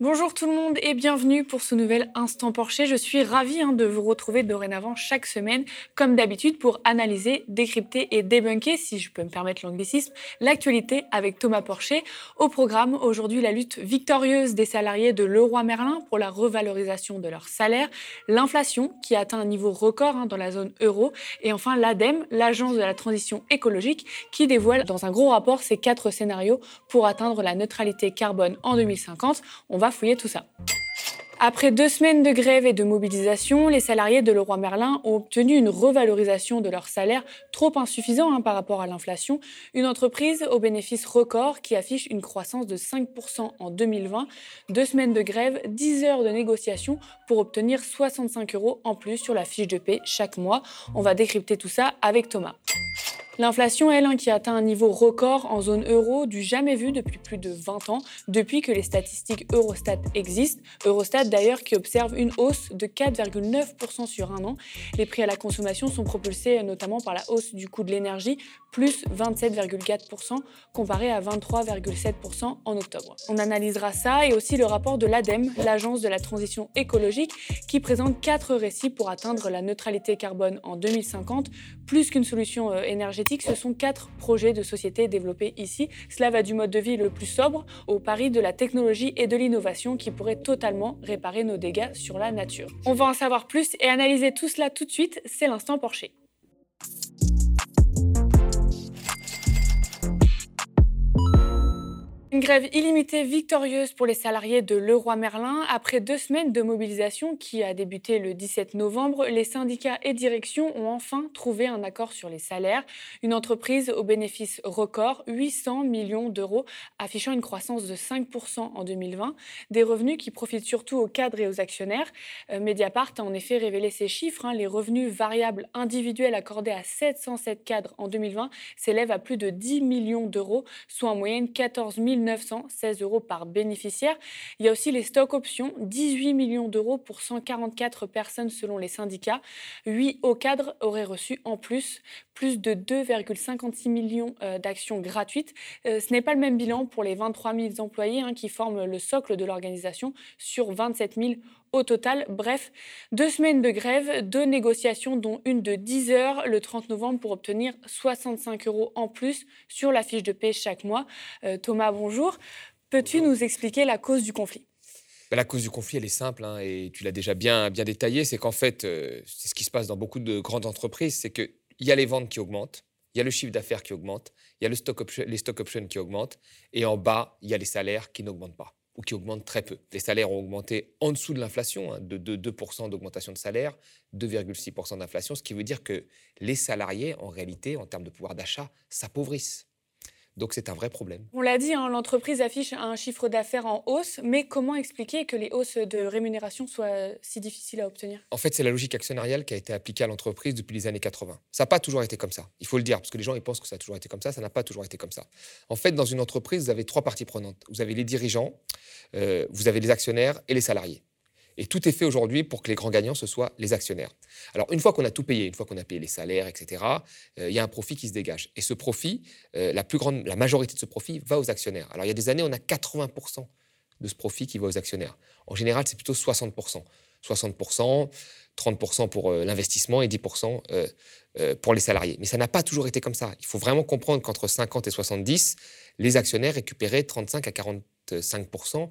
Bonjour tout le monde et bienvenue pour ce nouvel Instant Porcher. Je suis ravie hein, de vous retrouver dorénavant chaque semaine, comme d'habitude, pour analyser, décrypter et débunker, si je peux me permettre l'anglicisme, l'actualité avec Thomas Porcher. Au programme, aujourd'hui, la lutte victorieuse des salariés de Leroy Merlin pour la revalorisation de leur salaire, l'inflation qui atteint un niveau record hein, dans la zone euro, et enfin l'ADEME, l'agence de la transition écologique, qui dévoile dans un gros rapport ses quatre scénarios pour atteindre la neutralité carbone en 2050. On va fouiller tout ça. Après deux semaines de grève et de mobilisation, les salariés de Leroy Merlin ont obtenu une revalorisation de leur salaire trop insuffisant hein, par rapport à l'inflation. Une entreprise au bénéfice record qui affiche une croissance de 5% en 2020. Deux semaines de grève, 10 heures de négociation pour obtenir 65 euros en plus sur la fiche de paie chaque mois. On va décrypter tout ça avec Thomas. L'inflation, elle, hein, qui atteint un niveau record en zone euro du jamais vu depuis plus de 20 ans, depuis que les statistiques Eurostat existent. Eurostat d'ailleurs qui observe une hausse de 4,9% sur un an. Les prix à la consommation sont propulsés notamment par la hausse du coût de l'énergie, plus 27,4% comparé à 23,7% en octobre. On analysera ça et aussi le rapport de l'ADEME, l'agence de la transition écologique, qui présente quatre récits pour atteindre la neutralité carbone en 2050. Plus qu'une solution euh, énergétique, ce sont quatre projets de société développés ici. Cela va du mode de vie le plus sobre au pari de la technologie et de l'innovation qui pourrait totalement réparer nos dégâts sur la nature. On va en savoir plus et analyser tout cela tout de suite, c'est l'instant Porsche. Grève illimitée victorieuse pour les salariés de Leroy Merlin. Après deux semaines de mobilisation qui a débuté le 17 novembre, les syndicats et directions ont enfin trouvé un accord sur les salaires. Une entreprise au bénéfice record, 800 millions d'euros, affichant une croissance de 5% en 2020. Des revenus qui profitent surtout aux cadres et aux actionnaires. Euh, Mediapart a en effet révélé ces chiffres. Hein. Les revenus variables individuels accordés à 707 cadres en 2020 s'élèvent à plus de 10 millions d'euros, soit en moyenne 14 000 916 euros par bénéficiaire. Il y a aussi les stocks options, 18 millions d'euros pour 144 personnes selon les syndicats. 8 hauts cadres auraient reçu en plus plus de 2,56 millions euh, d'actions gratuites. Euh, ce n'est pas le même bilan pour les 23 000 employés hein, qui forment le socle de l'organisation sur 27 000 au total. Bref, deux semaines de grève, deux négociations, dont une de 10 heures le 30 novembre pour obtenir 65 euros en plus sur la fiche de paie chaque mois. Euh, Thomas, bonjour. Peux-tu nous expliquer la cause du conflit? Bah, la cause du conflit, elle est simple, hein, et tu l'as déjà bien, bien détaillé, c'est qu'en fait, euh, c'est ce qui se passe dans beaucoup de grandes entreprises, c'est qu'il y a les ventes qui augmentent, il y a le chiffre d'affaires qui augmente, il y a le stock les stock options qui augmentent, et en bas, il y a les salaires qui n'augmentent pas ou qui augmentent très peu. Les salaires ont augmenté en dessous de l'inflation, hein, de, 2% d'augmentation de salaire, 2,6% d'inflation, ce qui veut dire que les salariés, en réalité, en termes de pouvoir d'achat, s'appauvrissent. Donc c'est un vrai problème. On l'a dit, hein, l'entreprise affiche un chiffre d'affaires en hausse, mais comment expliquer que les hausses de rémunération soient si difficiles à obtenir? En fait, c'est la logique actionnariale qui a été appliquée à l'entreprise depuis les années 80. Ça n'a pas toujours été comme ça, il faut le dire, parce que les gens ils pensent que ça a toujours été comme ça, ça n'a pas toujours été comme ça. En fait, dans une entreprise, vous avez trois parties prenantes. Vous avez les dirigeants, euh, vous avez les actionnaires et les salariés. Et tout est fait aujourd'hui pour que les grands gagnants, ce soient les actionnaires. Alors, une fois qu'on a tout payé, une fois qu'on a payé les salaires, etc., euh, il y a un profit qui se dégage. Et ce profit, euh, la, plus grande, majorité de ce profit va aux actionnaires. Alors, il y a des années, on a 80% de ce profit qui va aux actionnaires. En général, c'est plutôt 60%. 60%, 30% pour euh, l'investissement et 10% pour les salariés. Mais ça n'a pas toujours été comme ça. Il faut vraiment comprendre qu'entre 50 et 70, les actionnaires récupéraient 35 à 45%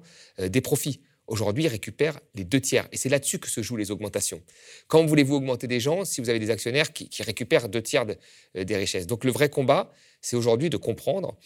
des profits. Aujourd'hui, récupèrent les deux tiers. Et c'est là-dessus que se jouent les augmentations. Quand voulez-vous augmenter des gens si vous avez des actionnaires qui, récupèrent deux tiers euh, des richesses? Donc le vrai combat, c'est aujourd'hui de comprendre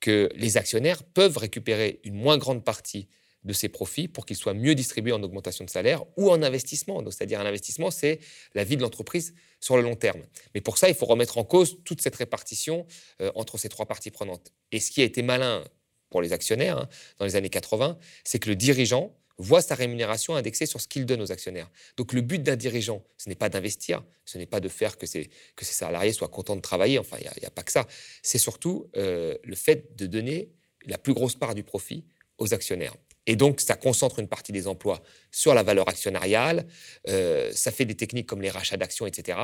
que les actionnaires peuvent récupérer une moins grande partie de ces profits pour qu'ils soient mieux distribués en augmentation de salaire ou en investissement. C'est-à-dire un investissement, c'est la vie de l'entreprise sur le long terme. Mais pour ça, il faut remettre en cause toute cette répartition euh, entre ces trois parties prenantes. Et ce qui a été malin pour les actionnaires hein, dans les années 80, c'est que le dirigeant voit sa rémunération indexée sur ce qu'il donne aux actionnaires. Donc le but d'un dirigeant, ce n'est pas d'investir, ce n'est pas de faire que ses, que salariés soient contents de travailler, enfin, il n'y a, pas que ça. C'est surtout euh, le fait de donner la plus grosse part du profit aux actionnaires. Et donc, ça concentre une partie des emplois sur la valeur actionnariale, euh, ça fait des techniques comme les rachats d'actions, etc.,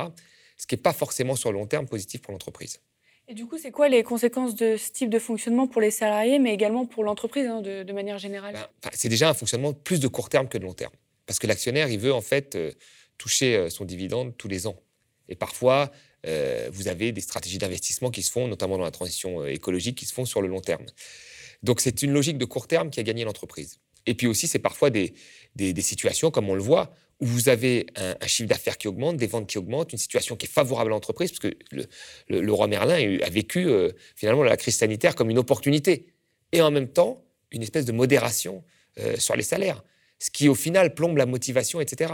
ce qui n'est pas forcément sur le long terme positif pour l'entreprise. Et du coup, c'est quoi les conséquences de ce type de fonctionnement pour les salariés, mais également pour l'entreprise hein, de, manière générale? Ben, C'est déjà un fonctionnement plus de court terme que de long terme. Parce que l'actionnaire, il veut en fait euh, toucher euh, son dividende tous les ans. Et parfois, euh, vous avez des stratégies d'investissement qui se font, notamment dans la transition écologique, qui se font sur le long terme. Donc c'est une logique de court terme qui a gagné l'entreprise. Et puis aussi, c'est parfois des, des, situations, comme on le voit, où vous avez un, chiffre d'affaires qui augmente, des ventes qui augmentent, une situation qui est favorable à l'entreprise, parce que le, roi Merlin a vécu finalement la crise sanitaire comme une opportunité. Et en même temps, une espèce de modération sur les salaires ce qui au final plombe la motivation, etc.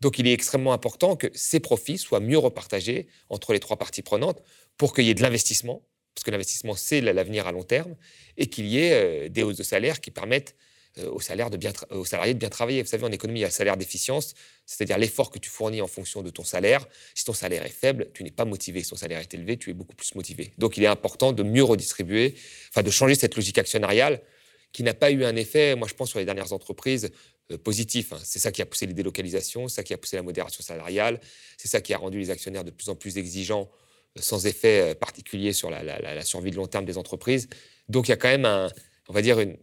Donc il est extrêmement important que ces profits soient mieux repartagés entre les trois parties prenantes pour qu'il y ait de l'investissement, parce que l'investissement, c'est l'avenir à long terme, et qu'il y ait euh, des hausses de salaire qui permettent euh, aux, salaires de bien aux salariés de bien travailler. Vous savez, en économie, il y a le salaire d'efficience, c'est-à-dire l'effort que tu fournis en fonction de ton salaire. Si ton salaire est faible, tu n'es pas motivé. Si ton salaire est élevé, tu es beaucoup plus motivé. Donc il est important de mieux redistribuer, enfin de changer cette logique actionnariale qui n'a pas eu un effet, moi je pense, sur les dernières entreprises euh, positif. Hein. C'est ça qui a poussé les délocalisations, c'est ça qui a poussé la modération salariale, c'est ça qui a rendu les actionnaires de plus en plus exigeants, euh, sans effet euh, particulier sur la, survie de long terme des entreprises. Donc il y a quand même, un, on va dire, une,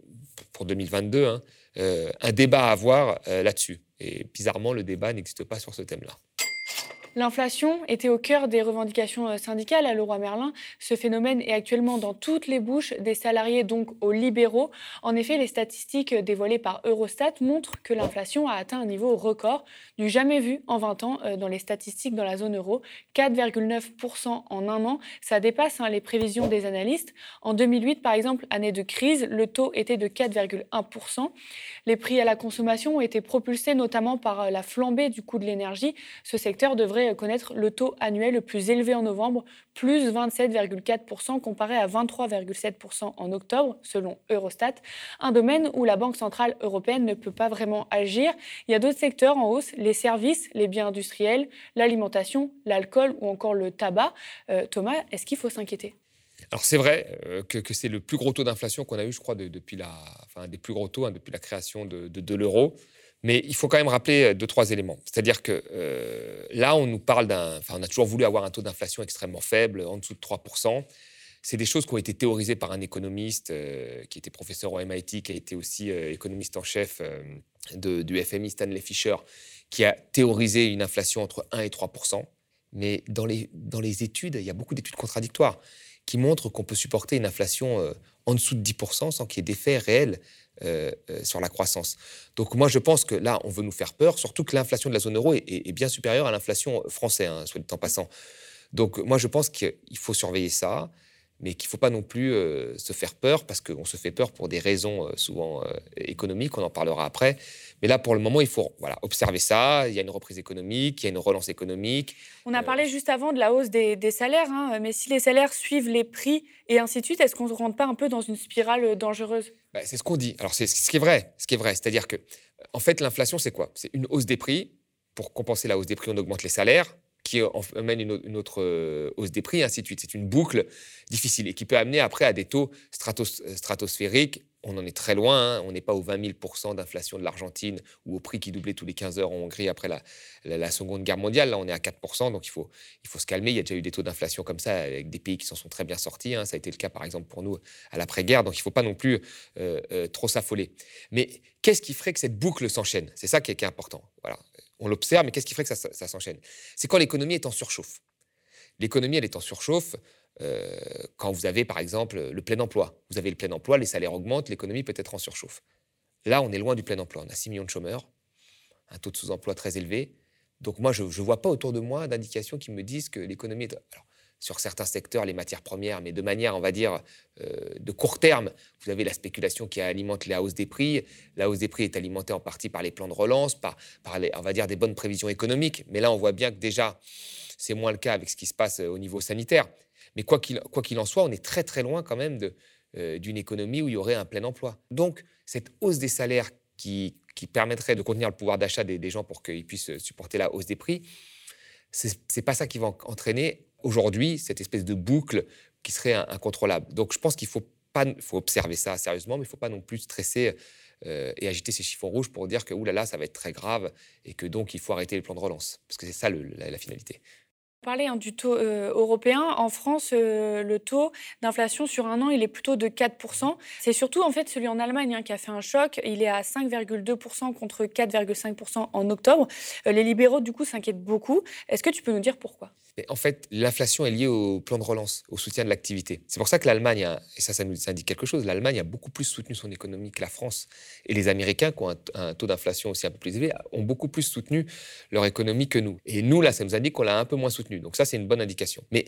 pour 2022, hein, un débat à avoir là-dessus. Et bizarrement, le débat n'existe pas sur ce thème-là. L'inflation était au cœur des revendications euh, syndicales à Leroy Merlin. Ce phénomène est actuellement dans toutes les bouches des salariés, donc aux libéraux. En effet, les statistiques dévoilées par Eurostat montrent que l'inflation a atteint un niveau record, du jamais vu en 20 ans euh, dans les statistiques dans la zone euro, 4,9% en un an. Ça dépasse hein, les prévisions des analystes. En 2008, par exemple, année de crise, le taux était de 4,1%. Les prix à la consommation ont été propulsés notamment par euh, la flambée du coût de l'énergie. Ce secteur devrait connaître le taux annuel le plus élevé en novembre, plus 27,4% comparé à 23,7% en octobre, selon Eurostat, un domaine où la Banque centrale européenne ne peut pas vraiment agir. Il y a d'autres secteurs en hausse, les services, les biens industriels, l'alimentation, l'alcool ou encore le tabac. Euh, Thomas, est-ce qu'il faut s'inquiéter? Alors c'est vrai euh, que, c'est le plus gros taux d'inflation qu'on a eu, je crois, depuis la, enfin, des plus gros taux hein, depuis la création de l'euro. Mais il faut quand même rappeler euh, deux, trois éléments. C'est-à-dire que euh, là, on nous parle d'un. Enfin, on a toujours voulu avoir un taux d'inflation extrêmement faible, en dessous de 3%. C'est des choses qui ont été théorisées par un économiste euh, qui était professeur au MIT, qui a été aussi économiste en chef du FMI, Stanley Fischer, qui a théorisé une inflation entre 1 et 3%. Mais dans les, dans les études, il y a beaucoup d'études contradictoires qui montrent qu'on peut supporter une inflation en dessous de 10% sans qu'il y ait d'effet réel euh, euh, sur la croissance. Donc moi, je pense que là, on veut nous faire peur, surtout que l'inflation de la zone euro est, bien supérieure à l'inflation française, hein, soit dit en passant. Donc moi, je pense qu'il faut surveiller ça, mais qu'il ne faut pas non plus euh, se faire peur, parce qu'on se fait peur pour des raisons souvent économiques, on en parlera après. Mais là, pour le moment, il faut voilà, observer ça. Il y a une reprise économique, il y a une relance économique. On a parlé juste avant de la hausse des, salaires, hein, mais si les salaires suivent les prix et ainsi de suite, est-ce qu'on ne rentre pas un peu dans une spirale dangereuse? Bah, c'est ce qu'on dit. Alors, c'est ce qui est vrai. Ce qui est vrai, c'est-à-dire que, en fait, l'inflation, c'est quoi? C'est une hausse des prix. Pour compenser la hausse des prix, on augmente les salaires, qui amène une, autre euh, hausse des prix, ainsi de suite. C'est une boucle difficile et qui peut amener après à des taux stratosphériques on en est très loin. Hein. On n'est pas aux 20 000 d'inflation de l'Argentine ou au prix qui doublait tous les 15 heures en Hongrie après la, Seconde Guerre mondiale. Là, on est à 4 donc il faut, il faut se calmer. Il y a déjà eu des taux d'inflation comme ça avec des pays qui s'en sont très bien sortis. Hein. Ça a été le cas, par exemple, pour nous à l'après-guerre. Donc il ne faut pas non plus euh, euh, trop s'affoler. Mais qu'est-ce qui ferait que cette boucle s'enchaîne? C'est ça qui est, important. Voilà. On l'observe, mais qu'est-ce qui ferait que ça, ça s'enchaîne? C'est quand l'économie est en surchauffe. L'économie, elle est en surchauffe. Euh, quand vous avez, par exemple, le plein emploi. Vous avez le plein emploi, les salaires augmentent, l'économie peut être en surchauffe. Là, on est loin du plein emploi. On a 6 millions de chômeurs, un taux de sous-emploi très élevé. Donc moi, je ne vois pas autour de moi d'indications qui me disent que l'économie est... Alors, sur certains secteurs, les matières premières, mais de manière, on va dire, euh, de court terme. Vous avez la spéculation qui alimente la hausse des prix. La hausse des prix est alimentée en partie par les plans de relance, par, on va dire, des bonnes prévisions économiques. Mais là, on voit bien que déjà, c'est moins le cas avec ce qui se passe au niveau sanitaire. Mais quoi qu'il en soit, on est très très loin quand même euh, d'une économie où il y aurait un plein emploi. Donc, cette hausse des salaires qui, permettrait de contenir le pouvoir d'achat des, gens pour qu'ils puissent supporter la hausse des prix, ce n'est pas ça qui va entraîner aujourd'hui cette espèce de boucle qui serait incontrôlable. Donc, je pense qu'il faut, pas, observer ça sérieusement, mais il ne faut pas non plus stresser euh, et agiter ces chiffons rouges pour dire que là, ça va être très grave et que donc il faut arrêter les plans de relance. Parce que c'est ça la finalité. Parler hein, du taux euh, européen, en France, euh, le taux d'inflation sur un an, il est plutôt de 4%. C'est surtout en fait celui en Allemagne hein, qui a fait un choc. Il est à 5,2% contre 4,5% en octobre. Euh, les libéraux, du coup, s'inquiètent beaucoup. Est-ce que tu peux nous dire pourquoi? En fait, l'inflation est liée au plan de relance, au soutien de l'activité. C'est pour ça que l'Allemagne, et ça, ça nous indique quelque chose, l'Allemagne a beaucoup plus soutenu son économie que la France. Et les Américains, qui ont un, un taux d'inflation aussi un peu plus élevé, ont beaucoup plus soutenu leur économie que nous. Et nous, là, ça nous indique qu'on l'a un peu moins soutenu. Donc ça, c'est une bonne indication. Mais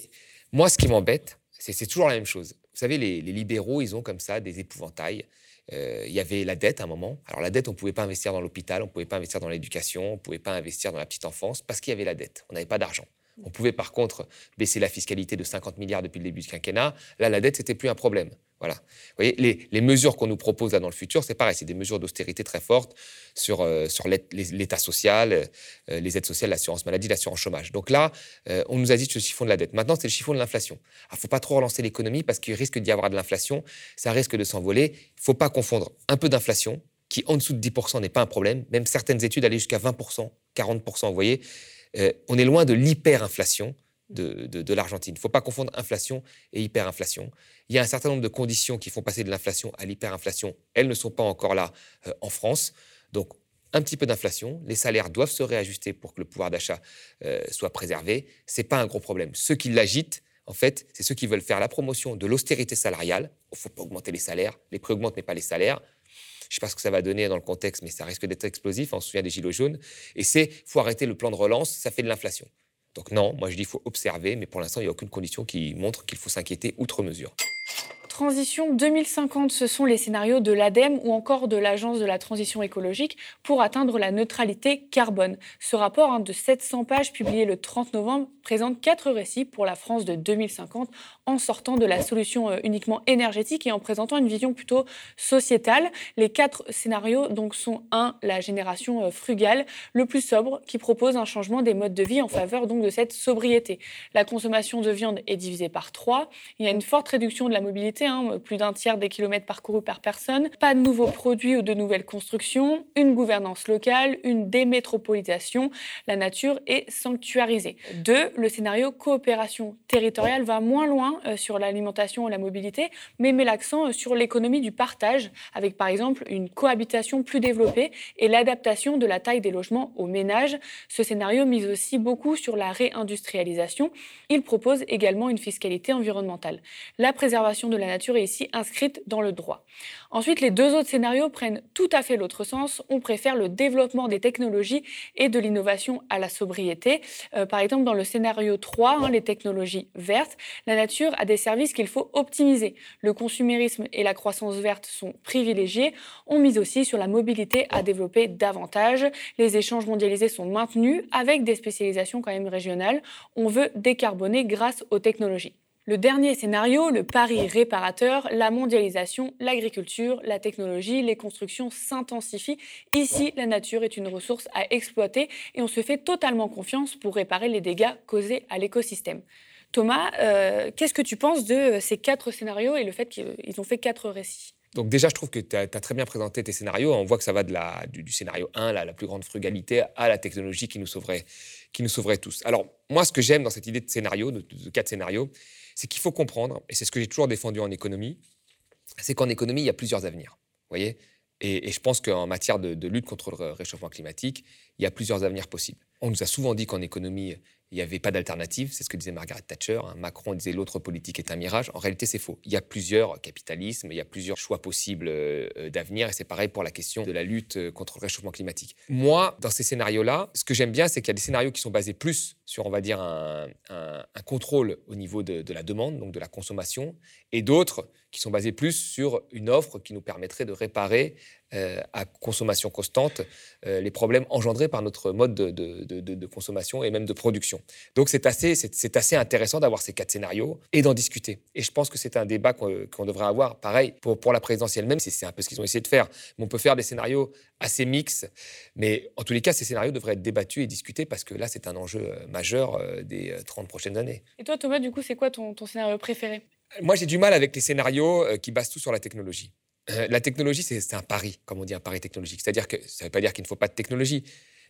moi, ce qui m'embête, c'est toujours la même chose. Vous savez, les, libéraux, ils ont comme ça des épouvantails. Euh, il y avait la dette à un moment. Alors la dette, on ne pouvait pas investir dans l'hôpital, on ne pouvait pas investir dans l'éducation, on ne pouvait pas investir dans la petite enfance parce qu'il y avait la dette. On n'avait pas d'argent. On pouvait par contre baisser la fiscalité de 50 milliards depuis le début du quinquennat. Là, la dette, c'était plus un problème. Voilà. Vous voyez, les, mesures qu'on nous propose là dans le futur, c'est pareil, c'est des mesures d'austérité très fortes sur, euh, sur l'État social, euh, les aides sociales, l'assurance maladie, l'assurance chômage. Donc là, euh, on nous a dit le chiffon de la dette. Maintenant, c'est le chiffon de l'inflation. Il ne faut pas trop relancer l'économie parce qu'il risque d'y avoir de l'inflation, ça risque de s'envoler. Il ne faut pas confondre un peu d'inflation, qui en dessous de 10% n'est pas un problème. Même certaines études allaient jusqu'à 20%, 40%, vous voyez. On est loin de l'hyperinflation de, l'Argentine. Il ne faut pas confondre inflation et hyperinflation. Il y a un certain nombre de conditions qui font passer de l'inflation à l'hyperinflation. Elles ne sont pas encore là euh, en France. Donc, un petit peu d'inflation, les salaires doivent se réajuster pour que le pouvoir d'achat euh, soit préservé. Ce n'est pas un gros problème. Ceux qui l'agitent, en fait, c'est ceux qui veulent faire la promotion de l'austérité salariale. Il ne faut pas augmenter les salaires. Les prix augmentent, mais pas les salaires. Je ne sais pas ce que ça va donner dans le contexte, mais ça risque d'être explosif. On se souvient des gilets jaunes. Et c'est faut arrêter le plan de relance, ça fait de l'inflation. Donc non, moi je dis faut observer, mais pour l'instant, il n'y a aucune condition qui montre qu'il faut s'inquiéter outre mesure transition 2050, ce sont les scénarios de l'ADEME ou encore de l'Agence de la transition écologique pour atteindre la neutralité carbone. Ce rapport hein, de 700 pages publié le 30 novembre présente quatre récits pour la France de 2050 en sortant de la solution euh, uniquement énergétique et en présentant une vision plutôt sociétale. Les quatre scénarios donc sont 1. La génération euh, frugale, le plus sobre, qui propose un changement des modes de vie en faveur donc de cette sobriété. La consommation de viande est divisée par 3. Il y a une forte réduction de la mobilité Hein, plus d'un tiers des kilomètres parcourus par personne, pas de nouveaux produits ou de nouvelles constructions, une gouvernance locale, une démétropolisation, la nature est sanctuarisée. Deux, le scénario coopération territoriale va moins loin euh, sur l'alimentation et la mobilité, mais met l'accent euh, sur l'économie du partage, avec par exemple une cohabitation plus développée et l'adaptation de la taille des logements aux ménages. Ce scénario mise aussi beaucoup sur la réindustrialisation. Il propose également une fiscalité environnementale. La préservation de la nature est ici inscrite dans le droit. Ensuite, les deux autres scénarios prennent tout à fait l'autre sens. On préfère le développement des technologies et de l'innovation à la sobriété. Euh, par exemple, dans le scénario 3, hein, les technologies vertes, la nature a des services qu'il faut optimiser. Le consumérisme et la croissance verte sont privilégiés. On mise aussi sur la mobilité à développer davantage. Les échanges mondialisés sont maintenus avec des spécialisations quand même régionales. On veut décarboner grâce aux technologies. Le dernier scénario, le pari réparateur, la mondialisation, l'agriculture, la technologie, les constructions s'intensifient. Ici, la nature est une ressource à exploiter et on se fait totalement confiance pour réparer les dégâts causés à l'écosystème. Thomas, euh, qu'est-ce que tu penses de ces quatre scénarios et le fait qu'ils ont fait quatre récits? Donc déjà, je trouve que tu as, très bien présenté tes scénarios. On voit que ça va du, scénario 1, la plus grande frugalité, à la technologie qui nous sauverait, qui nous sauverait tous. Alors, moi, ce que j'aime dans cette idée de scénario, de quatre scénarios, c'est qu'il faut comprendre, et c'est ce que j'ai toujours défendu en économie, c'est qu'en économie, il y a plusieurs avenirs. voyez et, je pense qu'en matière de, lutte contre le réchauffement climatique, il y a plusieurs avenirs possibles. On nous a souvent dit qu'en économie, il n'y avait pas d'alternative. C'est ce que disait Margaret Thatcher. Hein. Macron disait l'autre politique est un mirage. En réalité, c'est faux. Il y a plusieurs capitalismes, il y a plusieurs choix possibles euh, d'avenir. Et c'est pareil pour la question de la lutte euh, contre le réchauffement climatique. Moi, dans ces scénarios-là, ce que j'aime bien, c'est qu'il y a des scénarios qui sont basés plus sur, on va dire, un, contrôle au niveau de, de, la demande, donc de la consommation, et d'autres qui sont basés plus sur une offre qui nous permettrait de réparer euh, à consommation constante euh, les problèmes engendrés par notre mode de, consommation et même de production. Donc c'est assez, c'est, assez intéressant d'avoir ces quatre scénarios et d'en discuter. Et je pense que c'est un débat qu'on, devrait avoir, pareil, pour, pour la présidentielle même, c'est un peu ce qu'ils ont essayé de faire. Mais on peut faire des scénarios assez mixtes, mais en tous les cas, ces scénarios devraient être débattus et discutés parce que là, c'est un enjeu euh, majeur des 30 prochaines années. Et toi, Thomas, du coup, c'est quoi ton, ton scénario préféré? Moi, j'ai du mal avec les scénarios qui basent tout sur la technologie. Euh, la technologie, c'est un pari, comme on dit, un pari technologique. C'est-à-dire que ça ne veut pas dire qu'il ne faut pas de technologie.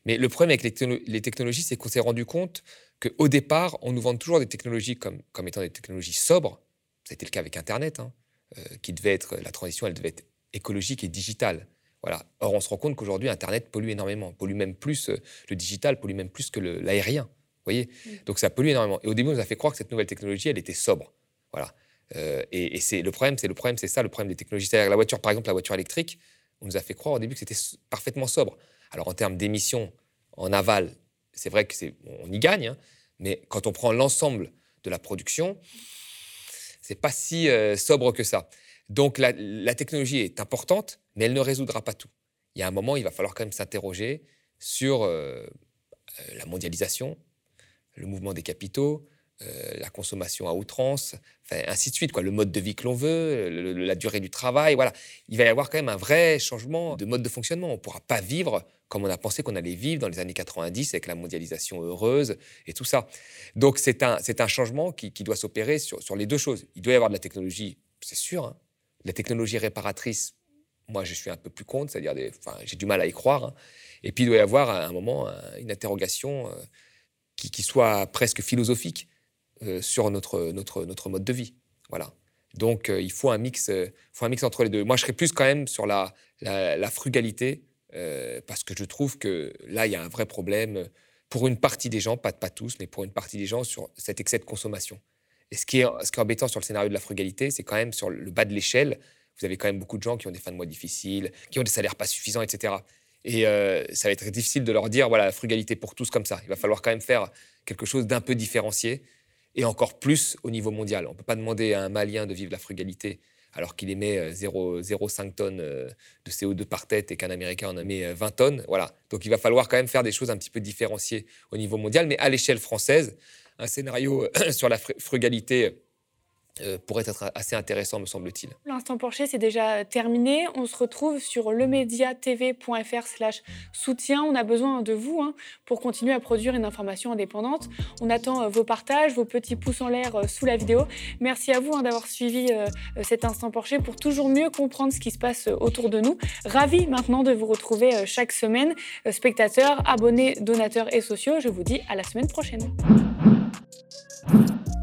Mais le problème avec les, technologies, c'est qu'on s'est rendu compte qu'au départ, on nous vend toujours des technologies comme, comme étant des technologies sobres. C'était le cas avec Internet, hein, euh, qui devait être, la transition, elle devait être écologique et digitale. Voilà. Or, on se rend compte qu'aujourd'hui, Internet pollue énormément, pollue même plus, euh, le digital pollue même plus que l'aérien. Voyez? Donc, ça pollue énormément. Et au début, on nous a fait croire que cette nouvelle technologie, elle était sobre. Voilà. Euh, et, c'est le problème, c'est le problème, c'est ça, le problème des technologies. C'est-à-dire la voiture, par exemple, la voiture électrique, on nous a fait croire au début que c'était parfaitement sobre. Alors, en termes d'émissions en aval, c'est vrai que c'est, on y gagne, hein, mais quand on prend l'ensemble de la production, c'est pas si euh, sobre que ça. Donc la, technologie est importante, mais elle ne résoudra pas tout. Il y a un moment, il va falloir quand même s'interroger sur euh, euh, la mondialisation, le mouvement des capitaux, euh, la consommation à outrance, ainsi de suite, quoi, le mode de vie que l'on veut, la durée du travail, voilà. Il va y avoir quand même un vrai changement de mode de fonctionnement. On ne pourra pas vivre comme on a pensé qu'on allait vivre dans les années 90 avec la mondialisation heureuse et tout ça. Donc c'est un, changement qui, doit s'opérer sur, sur, les deux choses. Il doit y avoir de la technologie, c'est sûr. Hein. La technologie réparatrice, moi je suis un peu plus contre, c'est-à-dire j'ai du mal à y croire. Hein. Et puis il doit y avoir à un moment une interrogation euh, qui, soit presque philosophique euh, sur notre, notre, notre mode de vie. Voilà. Donc, euh, il faut un, mix, faut un mix entre les deux. Moi, je serais plus quand même sur la, la, frugalité, parce que je trouve que là, il y a un vrai problème pour une partie des gens, pas, pas tous, mais pour une partie des gens, sur cet excès de consommation. Et ce qui est, embêtant sur le scénario de la frugalité, c'est quand même sur le bas de l'échelle, vous avez quand même beaucoup de gens qui ont des fins de mois difficiles, qui ont des salaires pas suffisants, etc. Et ça va être difficile de leur dire, voilà, frugalité pour tous comme ça. Il va falloir quand même faire quelque chose d'un peu différencié et encore plus au niveau mondial. On ne peut pas demander à un Malien de vivre la frugalité alors qu'il émet 0,5 euh, tonnes euh, de CO2 par tête et qu'un Américain en émet 20 euh, tonnes. Voilà. Donc il va falloir quand même faire des choses un petit peu différenciées au niveau mondial, mais à l'échelle française, un scénario sur la frugalité euh, pourrait être assez intéressant, me semble-t-il. L'instant Porcher, c'est déjà terminé. On se retrouve sur lemediatv.fr slash soutien. On a besoin de vous hein, pour continuer à produire une information indépendante. On attend euh, vos partages, vos petits pouces en l'air euh, sous la vidéo. Merci à vous hein, d'avoir suivi cet Instant Porcher pour toujours mieux comprendre ce qui se passe autour de nous. Ravi maintenant de vous retrouver chaque semaine. spectateurs, abonnés, donateurs et sociaux, je vous dis à la semaine prochaine. Thank you.